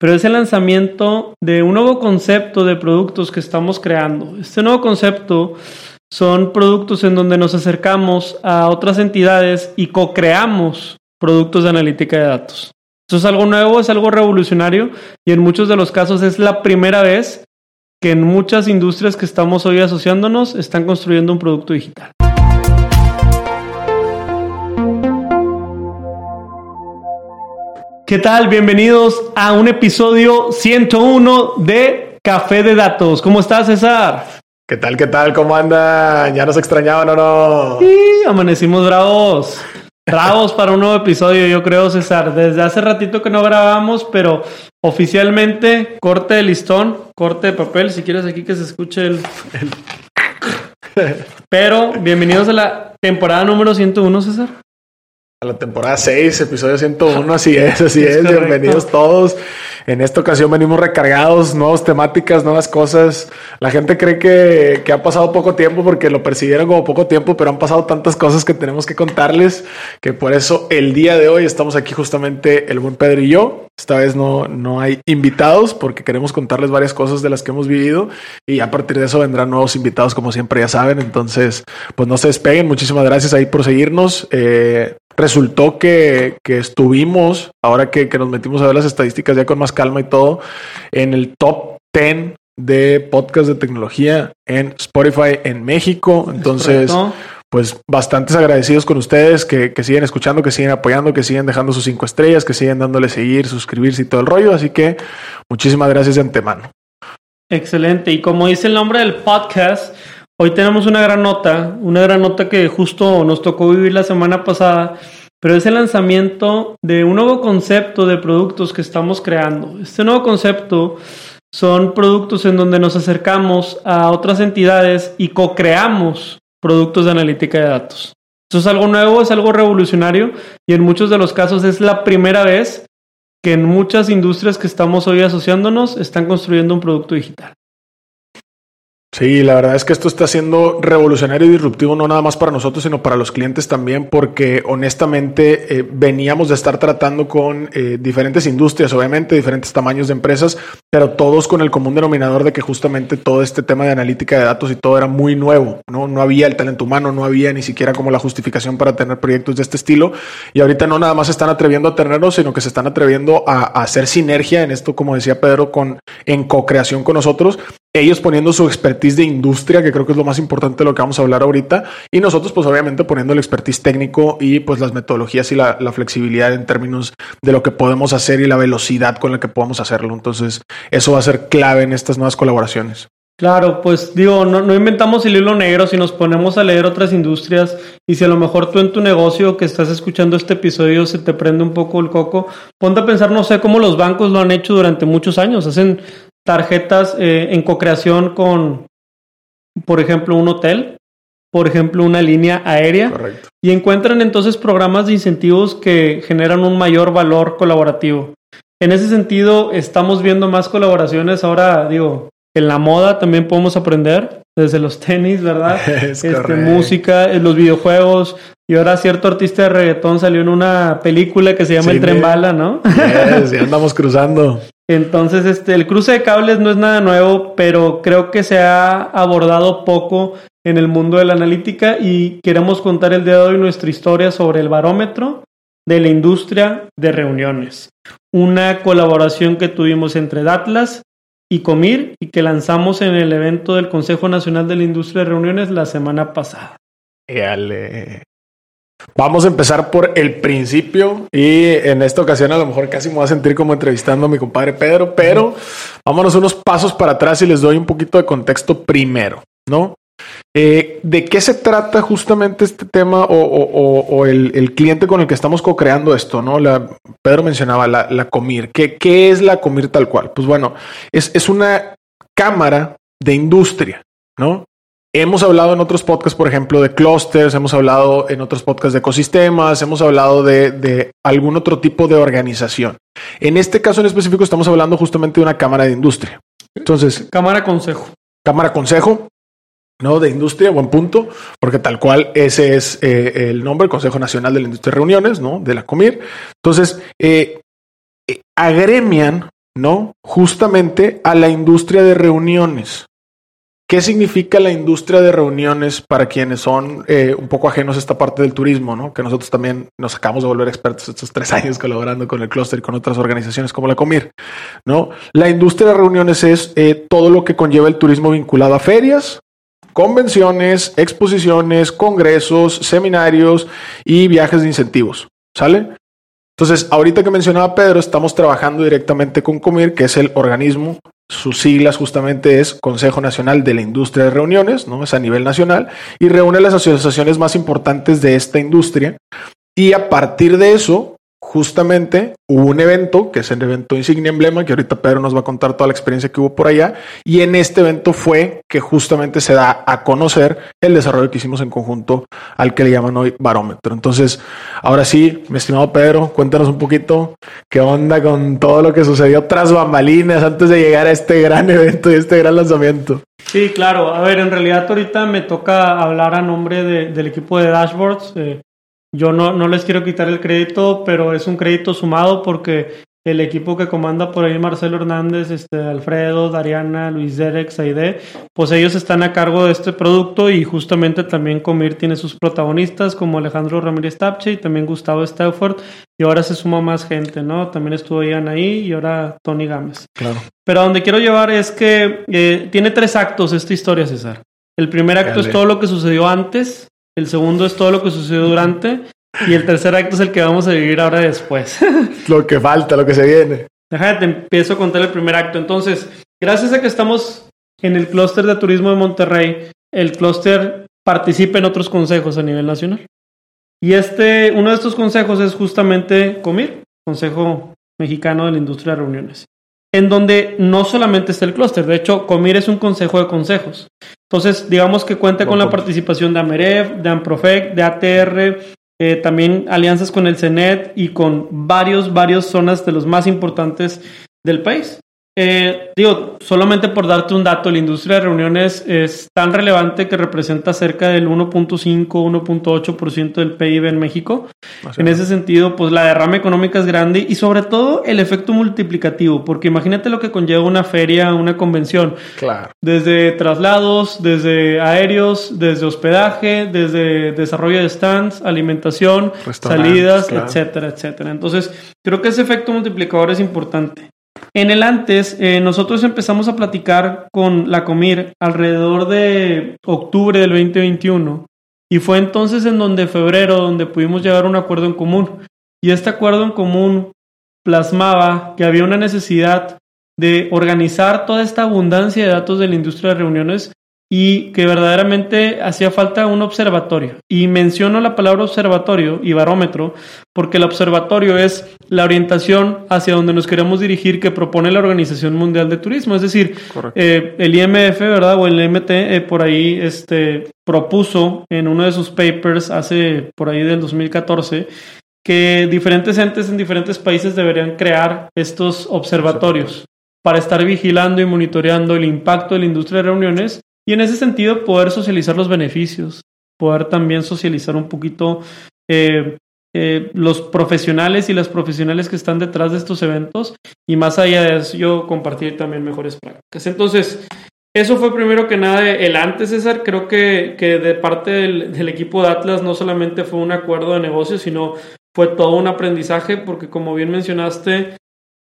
pero es el lanzamiento de un nuevo concepto de productos que estamos creando. Este nuevo concepto son productos en donde nos acercamos a otras entidades y co-creamos productos de analítica de datos. Esto es algo nuevo, es algo revolucionario y en muchos de los casos es la primera vez que en muchas industrias que estamos hoy asociándonos están construyendo un producto digital. ¿Qué tal? Bienvenidos a un episodio 101 de Café de Datos. ¿Cómo estás, César? ¿Qué tal? ¿Qué tal? ¿Cómo andan? ¿Ya nos extrañaban o no? Sí, amanecimos bravos. Bravos para un nuevo episodio, yo creo, César. Desde hace ratito que no grabamos, pero oficialmente corte de listón, corte de papel, si quieres aquí que se escuche el... Pero bienvenidos a la temporada número 101, César. A la temporada 6, episodio 101, así es, así es. Bienvenidos todos. En esta ocasión venimos recargados, nuevas temáticas, nuevas cosas. La gente cree que, que, ha pasado poco tiempo porque lo persiguieron como poco tiempo, pero han pasado tantas cosas que tenemos que contarles que por eso el día de hoy estamos aquí justamente el buen Pedro y yo. Esta vez no, no hay invitados porque queremos contarles varias cosas de las que hemos vivido y a partir de eso vendrán nuevos invitados como siempre ya saben. Entonces, pues no se despeguen. Muchísimas gracias ahí por seguirnos. Eh, resultó que, que, estuvimos, ahora que, que, nos metimos a ver las estadísticas ya con más calma y todo, en el top 10 de podcast de tecnología en Spotify en México. Entonces, pues bastantes agradecidos con ustedes que, que, siguen escuchando, que siguen apoyando, que siguen dejando sus cinco estrellas, que siguen dándole seguir, suscribirse y todo el rollo. Así que muchísimas gracias de antemano. Excelente. Y como dice el nombre del podcast, Hoy tenemos una gran nota, una gran nota que justo nos tocó vivir la semana pasada, pero es el lanzamiento de un nuevo concepto de productos que estamos creando. Este nuevo concepto son productos en donde nos acercamos a otras entidades y co-creamos productos de analítica de datos. Esto es algo nuevo, es algo revolucionario y en muchos de los casos es la primera vez que en muchas industrias que estamos hoy asociándonos están construyendo un producto digital. Sí, la verdad es que esto está siendo revolucionario y disruptivo no nada más para nosotros, sino para los clientes también, porque honestamente eh, veníamos de estar tratando con eh, diferentes industrias, obviamente, diferentes tamaños de empresas, pero todos con el común denominador de que justamente todo este tema de analítica de datos y todo era muy nuevo, ¿no? No había el talento humano, no había ni siquiera como la justificación para tener proyectos de este estilo. Y ahorita no nada más se están atreviendo a tenerlos, sino que se están atreviendo a, a hacer sinergia en esto, como decía Pedro, con, en co-creación con nosotros ellos poniendo su expertise de industria, que creo que es lo más importante de lo que vamos a hablar ahorita, y nosotros pues obviamente poniendo el expertise técnico y pues las metodologías y la, flexibilidad en términos de lo que podemos hacer y la velocidad con la que podamos hacerlo. Entonces eso va a ser clave en estas nuevas colaboraciones. Claro, pues digo, no, no, inventamos el hilo negro si nos ponemos a leer otras industrias y si a lo mejor tú en tu negocio que estás escuchando este episodio se te prende un poco el coco, ponte a pensar, no sé, cómo los bancos lo han hecho durante muchos años, hacen tarjetas eh, en co-creación con, por ejemplo, un hotel, por ejemplo, una línea aérea. Correcto. Y encuentran entonces programas de incentivos que generan un mayor valor colaborativo. En ese sentido, estamos viendo más colaboraciones. Ahora, digo, en la moda también podemos aprender, desde los tenis, ¿verdad? Es este, música, en los videojuegos. Y ahora cierto artista de reggaetón salió en una película que se llama Sí, El Tren Bala, ¿no? Yes, andamos cruzando. Entonces, este, el cruce de cables no es nada nuevo, pero creo que se ha abordado poco en el mundo de la analítica y queremos contar el día de hoy nuestra historia sobre el barómetro de la industria de reuniones. Una colaboración que tuvimos entre Datlas y Comir y que lanzamos en el evento del Consejo Nacional de la Industria de Reuniones la semana pasada. Éale. Vamos a empezar por el principio y en esta ocasión a lo mejor casi me voy a sentir como entrevistando a mi compadre Pedro, pero vámonos unos pasos para atrás y les doy un poquito de contexto primero, ¿no? Eh, ¿De qué se trata justamente este tema o, el, cliente con el que estamos co-creando esto, ¿no? La, Pedro mencionaba la, Comir. ¿Qué, ¿Qué es la Comir tal cual? Pues bueno, es una cámara de industria, ¿no? Hemos hablado en otros podcasts, por ejemplo, de clusters, hemos hablado en otros podcasts de ecosistemas, hemos hablado de, de algún otro tipo de organización. En este caso en específico estamos hablando justamente de una cámara de industria. Entonces, Cámara Consejo. Cámara Consejo, ¿no? De Industria, buen punto, porque tal cual ese es eh, el nombre, el Consejo Nacional de la Industria de Reuniones, ¿no? De la COMIR. Entonces, eh, eh, agremian ¿no? Justamente a la industria de reuniones. ¿Qué significa la industria de reuniones para quienes son eh, un poco ajenos a esta parte del turismo, ¿no? que nosotros también nos acabamos de volver expertos estos tres años colaborando con el clúster y con otras organizaciones como la Comir? ¿no? La industria de reuniones es eh, todo lo que conlleva el turismo vinculado a ferias, convenciones, exposiciones, congresos, seminarios y viajes de incentivos. ¿Sale? Entonces, ahorita que mencionaba Pedro, estamos trabajando directamente con Comir, que es el organismo, sus siglas justamente es Consejo Nacional de la Industria de Reuniones, ¿no? Es a nivel nacional y reúne las asociaciones más importantes de esta industria. Y a partir de eso, justamente hubo un evento, que es el evento Insignia Emblema, que ahorita Pedro nos va a contar toda la experiencia que hubo por allá. Y en este evento fue que justamente se da a conocer el desarrollo que hicimos en conjunto al que le llaman hoy barómetro. Entonces, ahora sí, mi estimado Pedro, cuéntanos un poquito qué onda con todo lo que sucedió tras bambalinas antes de llegar a este gran evento y este gran lanzamiento. Sí, claro. A ver, en realidad ahorita me toca hablar a nombre del equipo de Dashboards. Eh, yo no, no les quiero quitar el crédito, pero es un crédito sumado porque el equipo que comanda por ahí Marcelo Hernández, este, Alfredo, Dariana, Luis Derek, Saide, pues ellos están a cargo de este producto y justamente también Comir tiene sus protagonistas como Alejandro Ramírez Tapche y también Gustavo Stafford y ahora se suma más gente, ¿no? También estuvo Ian ahí y ahora Tony Gámez. Claro. Pero a donde quiero llevar es que eh, tiene tres actos esta historia, César. El primer acto es todo lo que sucedió antes, el segundo es todo lo que sucedió durante. Y el tercer acto es el que vamos a vivir ahora después. lo que falta, lo que se viene. Déjate, empiezo a contar el primer acto. Entonces, gracias a que estamos en el clúster de turismo de Monterrey, el clúster participa en otros consejos a nivel nacional. Y este, uno de estos consejos es justamente COMIR, Consejo Mexicano de la Industria de Reuniones en donde no solamente está el clúster, de hecho, Comir es un consejo de consejos. Entonces, digamos que cuenta con la participación de Ameref, de Amprofec, de ATR, eh, también alianzas con el CENET y con varios, varios zonas de los más importantes del país. Eh, digo, solamente por darte un dato, la industria de reuniones es tan relevante que representa cerca del 1.5, 1.8% del PIB en México. en ese sentido, pues la derrama económica es grande y sobre todo el efecto multiplicativo, porque imagínate lo que conlleva una feria, una convención. Claro. Desde traslados, desde aéreos, desde hospedaje, desde desarrollo de stands, alimentación, salidas, etcétera, etcétera. Entonces, creo que ese efecto multiplicador es importante. En el antes, eh, nosotros empezamos a platicar con la Comir alrededor de octubre del 2021 y fue entonces en donde febrero donde pudimos llegar a un acuerdo en común. Y este acuerdo en común plasmaba que había una necesidad de organizar toda esta abundancia de datos de la industria de reuniones y que verdaderamente hacía falta un observatorio. Y menciono la palabra observatorio y barómetro porque el observatorio es la orientación hacia donde nos queremos dirigir que propone la Organización Mundial de Turismo. Es decir, eh, el IMF, ¿verdad? O el MT eh, por ahí este, propuso en uno de sus papers hace por ahí del 2014 que diferentes entes en diferentes países deberían crear estos observatorios para estar vigilando y monitoreando el impacto de la industria de reuniones y en ese sentido, poder socializar los beneficios, poder también socializar un poquito eh, eh, los profesionales y las profesionales que están detrás de estos eventos y más allá de eso, yo compartir también mejores prácticas. Entonces, eso fue primero que nada el antes, César. Creo que, que de parte del, del, equipo de Atlas no solamente fue un acuerdo de negocio, sino fue todo un aprendizaje porque como bien mencionaste,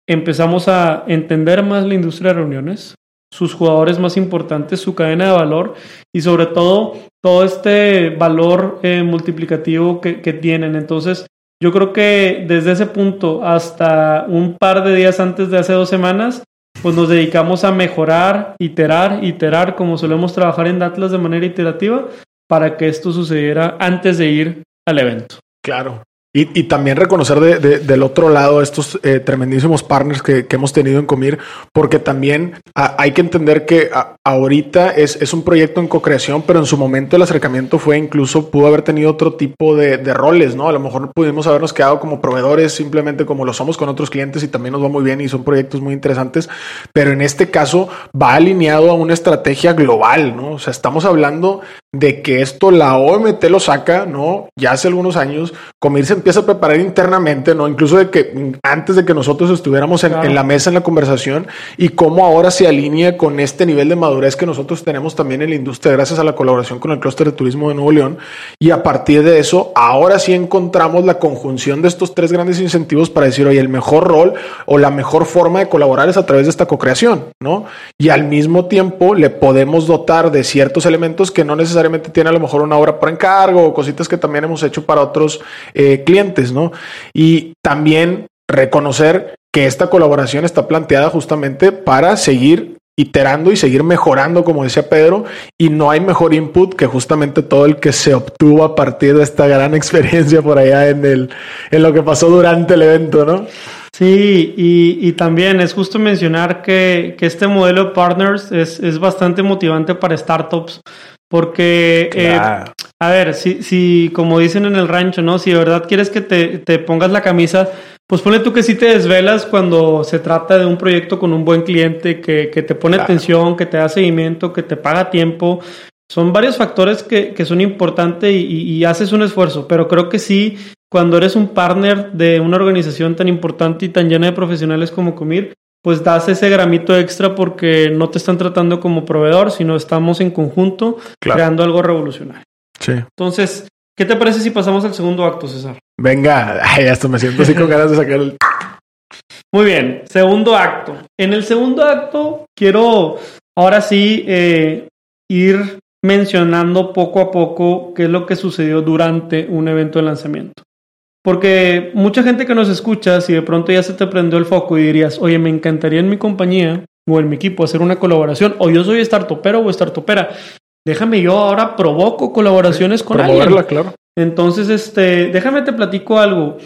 empezamos a entender más la industria de reuniones, sus jugadores más importantes, su cadena de valor y sobre todo todo este valor eh, multiplicativo que, que, tienen. Entonces, yo creo que desde ese punto hasta un par de días antes de hace dos semanas, pues nos dedicamos a mejorar, iterar, iterar, como solemos trabajar en Atlas de manera iterativa, para que esto sucediera antes de ir al evento. Claro. Y, también reconocer del otro lado estos eh, tremendísimos partners que, hemos tenido en Comir, porque también hay que entender que ahorita es, es, un proyecto en co-creación, pero en su momento el acercamiento fue incluso, pudo haber tenido otro tipo de, roles, ¿no? A lo mejor pudimos habernos quedado como proveedores, simplemente como lo somos con otros clientes y también nos va muy bien y son proyectos muy interesantes, pero en este caso va alineado a una estrategia global, ¿no? O sea, estamos hablando de que esto la OMT lo saca, ¿no? Ya hace algunos años, Comir se empieza a preparar internamente, ¿no? Incluso de que antes de que nosotros estuviéramos en, en, la mesa, en la conversación, y cómo ahora se alinea con este nivel de madurez que nosotros tenemos también en la industria gracias a la colaboración con el clúster de turismo de Nuevo León. Y a partir de eso, ahora sí encontramos la conjunción de estos tres grandes incentivos para decir, oye, el mejor rol o la mejor forma de colaborar es a través de esta co-creación, ¿no? Y al mismo tiempo le podemos dotar de ciertos elementos que no necesariamente tiene a lo mejor una obra por encargo o cositas que también hemos hecho para otros eh, clientes, ¿no? Y también reconocer que esta colaboración está planteada justamente para seguir iterando y seguir mejorando, como decía Pedro, y no hay mejor input que justamente todo el que se obtuvo a partir de esta gran experiencia por allá en, el, en lo que pasó durante el evento, ¿no? Sí, y, y también es justo mencionar que, que este modelo de partners es, es, bastante motivante para startups, porque, eh, a ver, si, si, como dicen en el rancho, ¿no? Si de verdad quieres que te, te pongas la camisa, pues pone tú que sí te desvelas cuando se trata de un proyecto con un buen cliente que, que te pone atención, que te da seguimiento, que te paga tiempo. Son varios factores que, que son importantes y, y, haces un esfuerzo, pero creo que sí, cuando eres un partner de una organización tan importante y tan llena de profesionales como Comir, pues das ese gramito extra porque no te están tratando como proveedor, sino estamos en conjunto claro. creando algo revolucionario. Sí. Entonces, ¿qué te parece si pasamos al segundo acto, César? Venga, ay, hasta me siento así con ganas de sacar el... Muy bien, segundo acto. En el segundo acto quiero ahora sí eh, ir mencionando poco a poco qué es lo que sucedió durante un evento de lanzamiento. Porque mucha gente que nos escucha, si de pronto ya se te prendió el foco y dirías, oye, me encantaría en mi compañía o en mi equipo hacer una colaboración, o yo soy startupero o startupera, déjame yo ahora provoco colaboraciones con alguien. claro. Entonces, este, déjame te platico algo.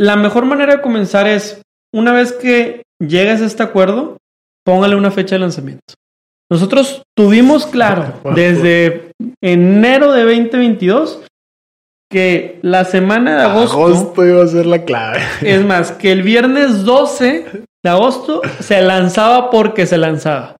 La mejor manera de comenzar es, una vez que llegues a este acuerdo, póngale una fecha de lanzamiento. Nosotros tuvimos claro desde enero de 2022 que la semana de agosto, agosto iba a ser la clave. Es más, que el viernes 12 de agosto se lanzaba porque se lanzaba.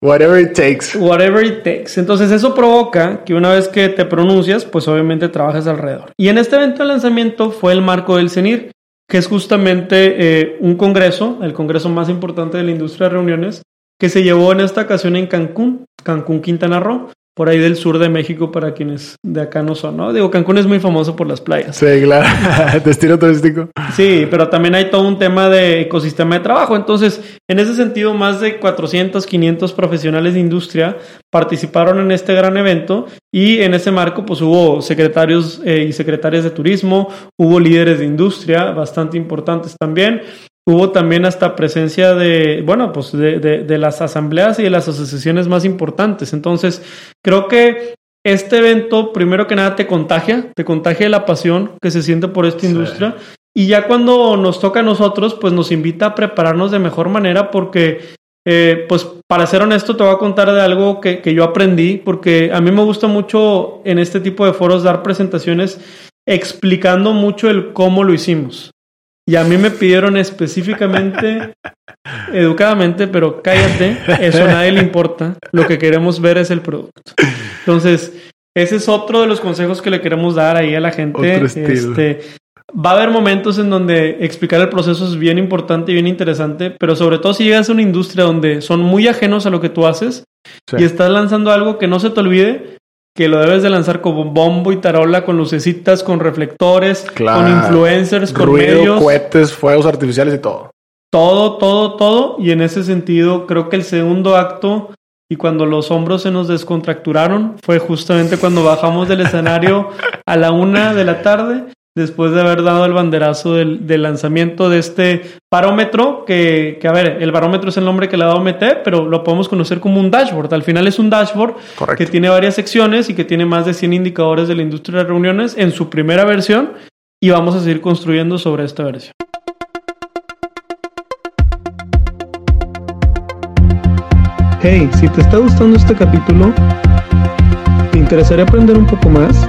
Whatever it takes. Whatever it takes. Entonces eso provoca que una vez que te pronuncias, pues obviamente trabajas alrededor. Y en este evento de lanzamiento fue el marco del CENIR, que es justamente eh, un congreso, el congreso más importante de la industria de reuniones, que se llevó en esta ocasión en Cancún, Cancún, Quintana Roo por ahí del sur de México para quienes de acá no son, ¿no? Digo, Cancún es muy famoso por las playas. Sí, claro, destino turístico. Sí, pero también hay todo un tema de ecosistema de trabajo. Entonces, en ese sentido, más de 400, 500 profesionales de industria participaron en este gran evento y en ese marco, pues hubo secretarios eh, y secretarias de turismo, hubo líderes de industria bastante importantes también. Hubo también hasta presencia de, bueno, pues de, de, de, las asambleas y de las asociaciones más importantes. Entonces, creo que este evento, primero que nada, te contagia, te contagia la pasión que se siente por esta sí. industria. Y ya cuando nos toca a nosotros, pues nos invita a prepararnos de mejor manera porque, eh, pues para ser honesto, te voy a contar de algo que, que yo aprendí, porque a mí me gusta mucho en este tipo de foros dar presentaciones explicando mucho el cómo lo hicimos. Y a mí me pidieron específicamente, educadamente, pero cállate, eso a nadie le importa. Lo que queremos ver es el producto. Entonces, ese es otro de los consejos que le queremos dar ahí a la gente. Este, va a haber momentos en donde explicar el proceso es bien importante y bien interesante, pero sobre todo si llegas a una industria donde son muy ajenos a lo que tú haces sí. y estás lanzando algo que no se te olvide, que lo debes de lanzar como bombo y tarola con lucecitas, con reflectores, claro. con influencers, con Ruido, medios. cohetes, fuegos artificiales y todo. Todo, todo, todo. Y en ese sentido, creo que el segundo acto y cuando los hombros se nos descontracturaron fue justamente cuando bajamos del escenario a la una de la tarde después de haber dado el banderazo del, del lanzamiento de este barómetro, que, que, a ver, el barómetro es el nombre que le ha dado MT, pero lo podemos conocer como un dashboard. Al final es un dashboard Correcto. que tiene varias secciones y que tiene más de 100 indicadores de la industria de reuniones en su primera versión y vamos a seguir construyendo sobre esta versión. Hey, si te está gustando este capítulo, ¿te interesaría aprender un poco más?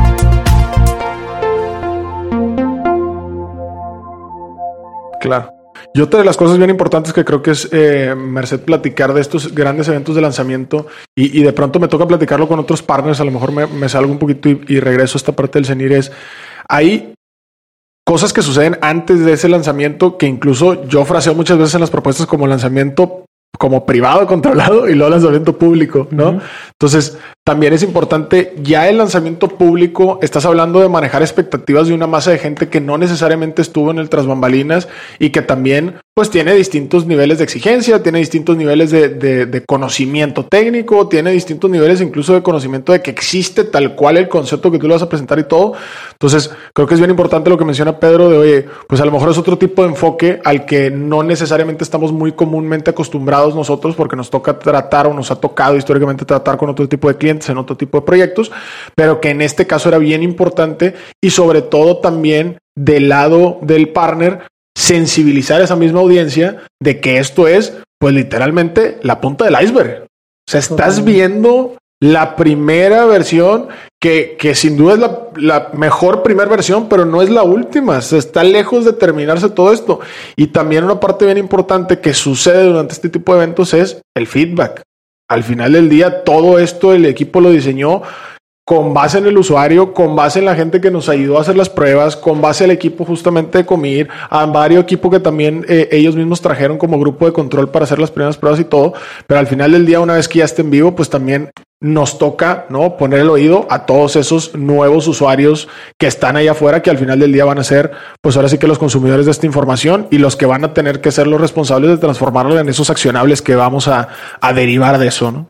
Claro. Y otra de las cosas bien importantes que creo que es, eh, Merced, platicar de estos grandes eventos de lanzamiento y, de pronto me toca platicarlo con otros partners, a lo mejor me, salgo un poquito y, regreso a esta parte del CENIR, es, hay cosas que suceden antes de ese lanzamiento que incluso yo fraseo muchas veces en las propuestas como lanzamiento como privado controlado y luego lanzamiento público, ¿no? Entonces, también es importante, ya el lanzamiento público, estás hablando de manejar expectativas de una masa de gente que no necesariamente estuvo en el tras bambalinas y que también pues tiene distintos niveles de exigencia, tiene distintos niveles de, conocimiento técnico, tiene distintos niveles incluso de conocimiento de que existe tal cual el concepto que tú le vas a presentar y todo. Entonces, creo que es bien importante lo que menciona Pedro de, oye, pues a lo mejor es otro tipo de enfoque al que no necesariamente estamos muy comúnmente acostumbrados nosotros porque nos toca tratar o nos ha tocado históricamente tratar con otro tipo de clientes en otro tipo de proyectos, pero que en este caso era bien importante y sobre todo también del lado del partner sensibilizar a esa misma audiencia de que esto es, pues literalmente, la punta del iceberg. O sea, estás viendo la primera versión que, que sin duda es la, la, mejor primera versión, pero no es la última. Se está lejos de terminarse todo esto. Y también una parte bien importante que sucede durante este tipo de eventos es el feedback. Al final del día, todo esto el equipo lo diseñó con base en el usuario, con base en la gente que nos ayudó a hacer las pruebas, con base al equipo justamente de Comir, a varios equipos que también eh, ellos mismos trajeron como grupo de control para hacer las primeras pruebas y todo, pero al final del día, una vez que ya esté en vivo, pues también nos toca ¿no? poner el oído a todos esos nuevos usuarios que están ahí afuera, que al final del día van a ser, pues ahora sí que los consumidores de esta información y los que van a tener que ser los responsables de transformarlo en esos accionables que vamos a, a derivar de eso. ¿no?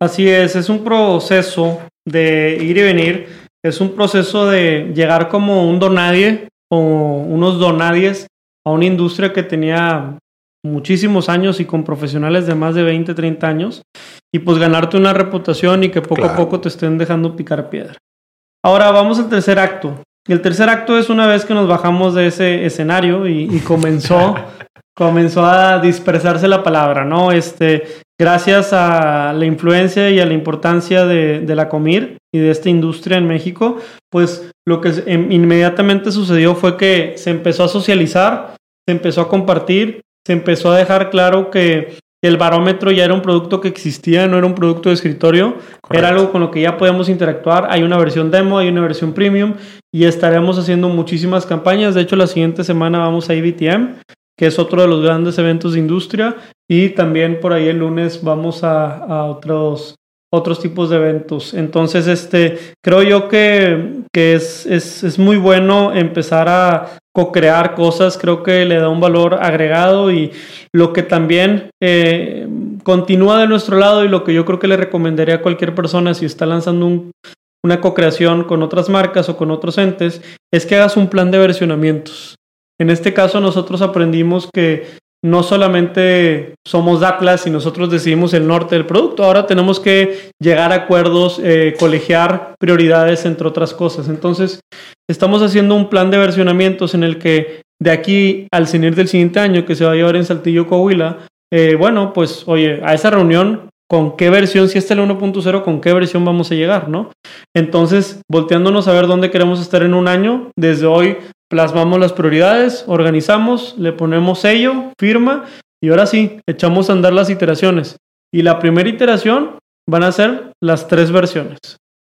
Así es, es un proceso de ir y venir, es un proceso de llegar como un donadie o unos donadies a una industria que tenía muchísimos años y con profesionales de más de 20, 30 años y pues ganarte una reputación y que poco a poco te estén dejando picar piedra. Ahora vamos al tercer acto. El tercer acto es una vez que nos bajamos de ese escenario y, y comenzó comenzó a dispersarse la palabra, ¿no? Este, gracias a la influencia y a la importancia de, la Comir y de esta industria en México, pues lo que inmediatamente sucedió fue que se empezó a socializar, se empezó a compartir, se empezó a dejar claro que el barómetro ya era un producto que existía, no era un producto de escritorio, era algo con lo que ya podemos interactuar. Hay una versión demo, hay una versión premium y estaremos haciendo muchísimas campañas. De hecho, la siguiente semana vamos a IBTM que es otro de los grandes eventos de industria. Y también por ahí el lunes vamos a, otros, otros tipos de eventos. Entonces, este, creo yo que, que es, es, es, muy bueno empezar a co-crear cosas. Creo que le da un valor agregado y lo que también eh, continúa de nuestro lado y lo que yo creo que le recomendaría a cualquier persona si está lanzando un, una co-creación con otras marcas o con otros entes, es que hagas un plan de versionamientos. En este caso nosotros aprendimos que no solamente somos Atlas y nosotros decidimos el norte del producto, ahora tenemos que llegar a acuerdos, eh, colegiar prioridades, entre otras cosas. Entonces, estamos haciendo un plan de versionamientos en el que de aquí al CENIR del siguiente año, que se va a llevar en Saltillo, Coahuila, eh, bueno, pues oye, a esa reunión, ¿con qué versión, si este es el 1.0, con qué versión vamos a llegar, ¿no? Entonces, volteándonos a ver dónde queremos estar en un año, desde hoy plasmamos las prioridades, organizamos, le ponemos sello, firma y ahora sí, echamos a andar las iteraciones. Y la primera iteración van a ser las tres versiones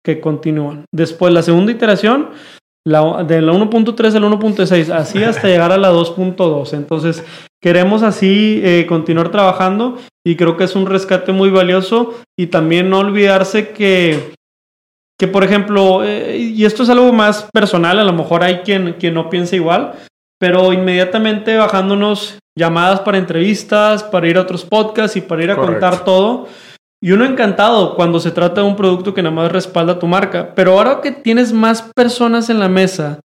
que continúan. Después la segunda iteración, la, de la 1.3 al 1.6, así hasta llegar a la 2.2. Entonces, queremos así eh, continuar trabajando y creo que es un rescate muy valioso y también no olvidarse que, que por ejemplo, eh, y esto es algo más personal, a lo mejor hay quien, quien no piensa igual, pero inmediatamente bajándonos llamadas para entrevistas, para ir a otros podcasts y para ir a contar todo. Y uno encantado cuando se trata de un producto que nada más respalda tu marca. Pero ahora que tienes más personas en la mesa,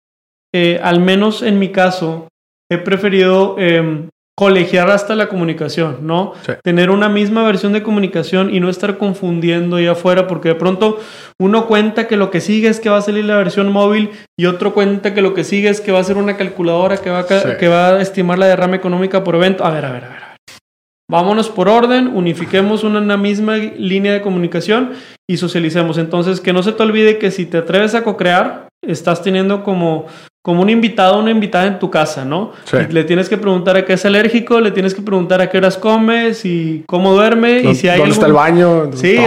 eh, al menos en mi caso, he preferido em, colegiar hasta la comunicación, ¿no? Tener una misma versión de comunicación y no estar confundiendo ahí afuera, porque de pronto uno cuenta que lo que sigue es que va a salir la versión móvil y otro cuenta que lo que sigue es que va a ser una calculadora que va a, que va a estimar la derrama económica por evento. A ver, a ver, a ver. Vámonos por orden, unifiquemos una, misma línea de comunicación y socialicemos. Entonces, que no se te olvide que si te atreves a co-crear, estás teniendo como como un invitado o una invitada en tu casa, ¿no? le tienes que preguntar a qué es alérgico, le tienes que preguntar a qué horas comes y cómo duerme y si hay ¿Dónde está el baño? Sí,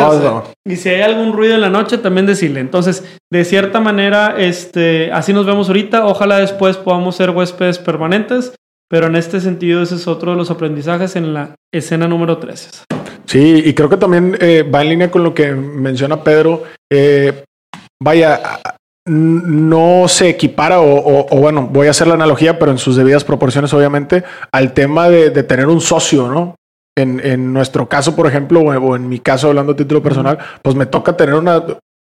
y si hay algún ruido en la noche también decirle. Entonces, de cierta manera, este, así nos vemos ahorita. Ojalá después podamos ser huéspedes permanentes, pero en este sentido ese es otro de los aprendizajes en la escena número 13. Sí, y creo que también eh, va en línea con lo que menciona Pedro. Eh, vaya, no se equipara o, bueno, voy a hacer la analogía, pero en sus debidas proporciones, obviamente, al tema de, tener un socio, ¿no? En, nuestro caso, por ejemplo, o en mi caso, hablando a título personal, pues me toca tener una,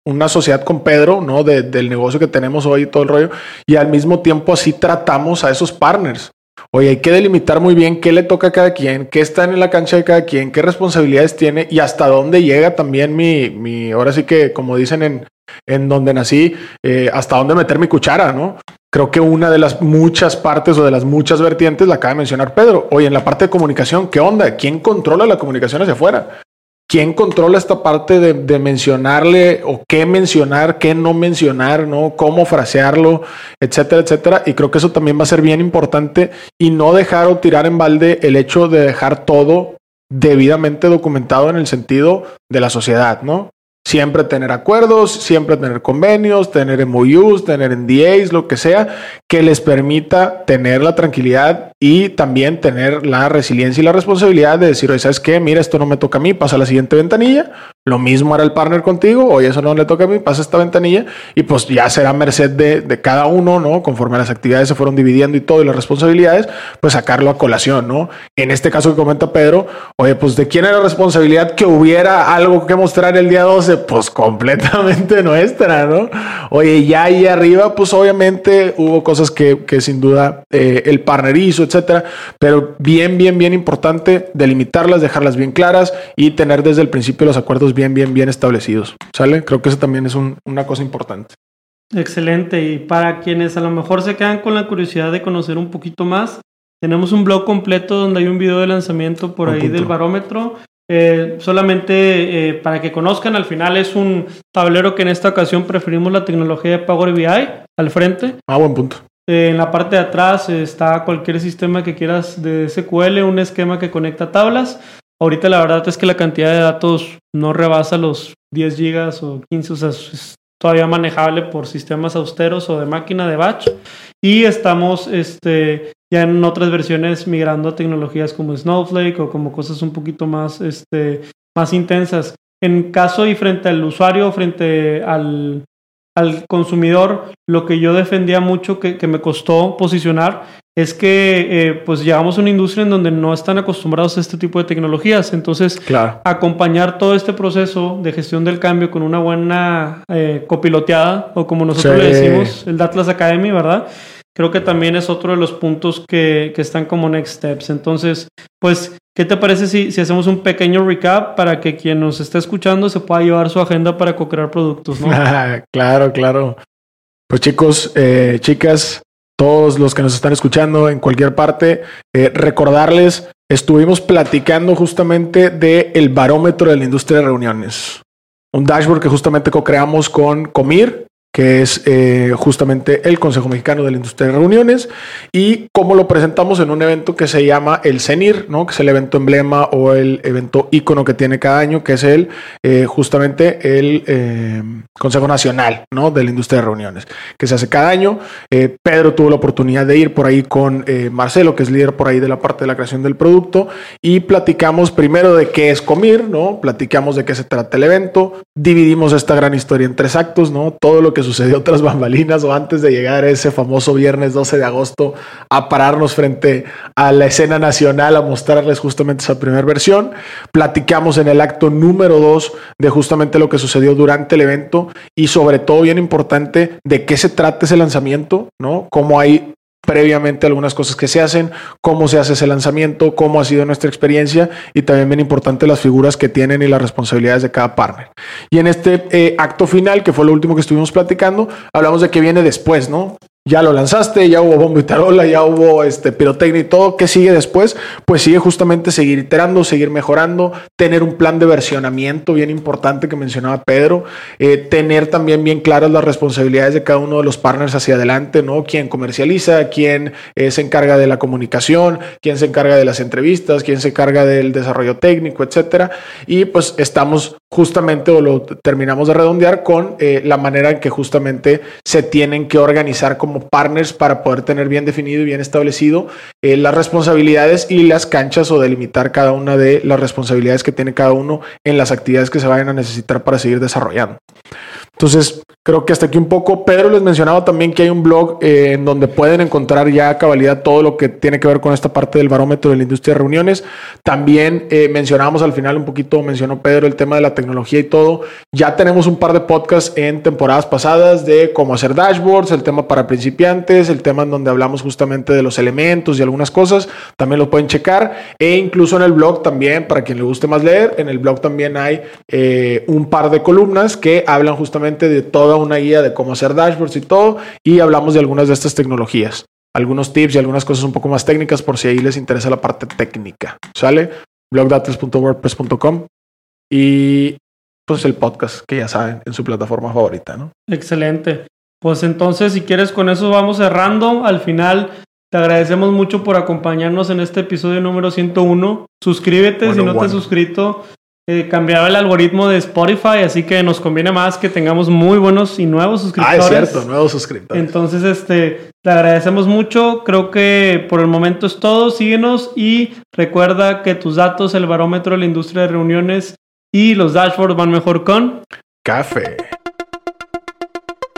una sociedad con Pedro, ¿no? del negocio que tenemos hoy y todo el rollo, y al mismo tiempo así tratamos a esos partners. Oye, hay que delimitar muy bien qué le toca a cada quien, qué está en la cancha de cada quien, qué responsabilidades tiene y hasta dónde llega también mi, mi ahora sí que como dicen en, en donde nací, eh, hasta dónde meter mi cuchara, ¿no? Creo que una de las muchas partes o de las muchas vertientes la acaba de mencionar Pedro. Oye, en la parte de comunicación, ¿qué onda? ¿Quién controla la comunicación hacia afuera? ¿Quién controla esta parte de, mencionarle o qué mencionar, qué no mencionar, ¿no? Cómo frasearlo, etcétera, etcétera. Y creo que eso también va a ser bien importante y no dejar o tirar en balde el hecho de dejar todo debidamente documentado en el sentido de la sociedad, ¿no? Siempre tener acuerdos, siempre tener convenios, tener MOUs, tener NDAs, lo que sea, que les permita tener la tranquilidad y también tener la resiliencia y la responsabilidad de decir, oye, ¿sabes qué? Mira, esto no me toca a mí, pasa a la siguiente ventanilla. Lo mismo hará el partner contigo, oye, eso no le toca a mí, pasa esta ventanilla y pues ya será merced de, de cada uno, ¿no? Conforme las actividades se fueron dividiendo y todo y las responsabilidades, pues sacarlo a colación, ¿no? En este caso que comenta Pedro, oye, pues de quién era la responsabilidad que hubiera algo que mostrar el día 12, pues completamente nuestra, ¿no? Oye, ya ahí arriba, pues obviamente hubo cosas que, que sin duda eh, el partner hizo, etcétera, pero bien, bien, bien importante delimitarlas, dejarlas bien claras y tener desde el principio los acuerdos bien, bien, bien establecidos. ¿Sale? Creo que eso también es una cosa importante. Excelente. Y para quienes a lo mejor se quedan con la curiosidad de conocer un poquito más, tenemos un blog completo donde hay un video de lanzamiento por ahí del barómetro. Eh, solamente eh, para que conozcan, al final es un tablero que en esta ocasión preferimos la tecnología de Power BI al frente. Ah, buen punto. Eh, en la parte de atrás está cualquier sistema que quieras de SQL, un esquema que conecta tablas. Ahorita la verdad es que la cantidad de datos no rebasa los 10 gigas o 15, o sea, es todavía manejable por sistemas austeros o de máquina de batch. Y estamos este, ya en otras versiones migrando a tecnologías como Snowflake o como cosas un poquito más, este, más intensas. En caso y frente al usuario, frente al, al consumidor, lo que yo defendía mucho que, que me costó posicionar es que eh, pues llegamos a una industria en donde no están acostumbrados a este tipo de tecnologías. Entonces, acompañar todo este proceso de gestión del cambio con una buena eh, copiloteada, o como nosotros le decimos, el Datlas Academy, ¿verdad? Creo que también es otro de los puntos que, que están como next steps. Entonces, pues, ¿qué te parece si, si, hacemos un pequeño recap para que quien nos está escuchando se pueda llevar su agenda para co-crear productos, ¿no? claro, claro. Pues chicos, eh, chicas, todos los que nos están escuchando en cualquier parte, eh, recordarles estuvimos platicando justamente del el barómetro de la industria de reuniones. Un dashboard que justamente co-creamos con Comir, que es eh, justamente el Consejo Mexicano de la Industria de Reuniones, y cómo lo presentamos en un evento que se llama el CENIR, ¿no? que es el evento emblema o el evento ícono que tiene cada año, que es el eh, justamente el eh, Consejo Nacional ¿no? de la Industria de Reuniones, que se hace cada año. Pedro tuvo la oportunidad de ir por ahí con Marcelo, que es líder por ahí de la parte de la creación del producto, y platicamos primero de qué es Comir, ¿no? platicamos de qué se trata el evento, dividimos esta gran historia en tres actos, ¿no? todo lo que sucedió tras bambalinas o antes de llegar ese famoso viernes 12 de agosto a pararnos frente a la escena nacional a mostrarles justamente esa primera versión. Platicamos en el acto número 2 de justamente lo que sucedió durante el evento y sobre todo bien importante de qué se trata ese lanzamiento, ¿no? Cómo hay previamente algunas cosas que se hacen, cómo se hace ese lanzamiento, cómo ha sido nuestra experiencia y también bien importante las figuras que tienen y las responsabilidades de cada partner. Y en este eh, acto final, que fue lo último que estuvimos platicando, hablamos de qué viene después, ¿no? Ya lo lanzaste, ya hubo bomba y tarola, ya hubo este pirotecnia y todo. ¿Qué sigue después? Pues sigue justamente seguir iterando, seguir mejorando, tener un plan de versionamiento bien importante que mencionaba Pedro, eh, tener también bien claras las responsabilidades de cada uno de los partners hacia adelante, ¿no? Quién comercializa, quién eh, se encarga de la comunicación, quién se encarga de las entrevistas, quién se encarga del desarrollo técnico, etcétera. Y pues estamos justamente o lo terminamos de redondear con eh, la manera en que justamente se tienen que organizar como partners para poder tener bien definido y bien establecido eh, las responsabilidades y las canchas o delimitar cada una de las responsabilidades que tiene cada uno en las actividades que se vayan a necesitar para seguir desarrollando. Entonces, creo que hasta aquí un poco. Pedro les mencionaba también que hay un blog eh, en donde pueden encontrar ya a cabalidad todo lo que tiene que ver con esta parte del barómetro de la industria de reuniones. También eh, mencionábamos al final un poquito, mencionó Pedro el tema de la tecnología y todo. Ya tenemos un par de podcasts en temporadas pasadas de cómo hacer dashboards, el tema para principiantes, el tema en donde hablamos justamente de los elementos y algunas cosas. También lo pueden checar. E incluso en el blog también, para quien le guste más leer, en el blog también hay eh, un par de columnas que hablan justamente de toda una guía de cómo hacer dashboards y todo, y hablamos de algunas de estas tecnologías, algunos tips y algunas cosas un poco más técnicas por si ahí les interesa la parte técnica. ¿Sale? blogdatas.wordpress.com y pues el podcast que ya saben en su plataforma favorita, ¿no? Excelente. Pues entonces, si quieres, con eso vamos cerrando. Al final, te agradecemos mucho por acompañarnos en este episodio número 101. Suscríbete si no te has suscrito eh, cambiaba el algoritmo de Spotify, así que nos conviene más que tengamos muy buenos y nuevos suscriptores. Ah, es cierto, nuevos suscriptores. Entonces, este, te agradecemos mucho. Creo que por el momento es todo. Síguenos y recuerda que tus datos, el barómetro de la industria de reuniones y los dashboards van mejor con café.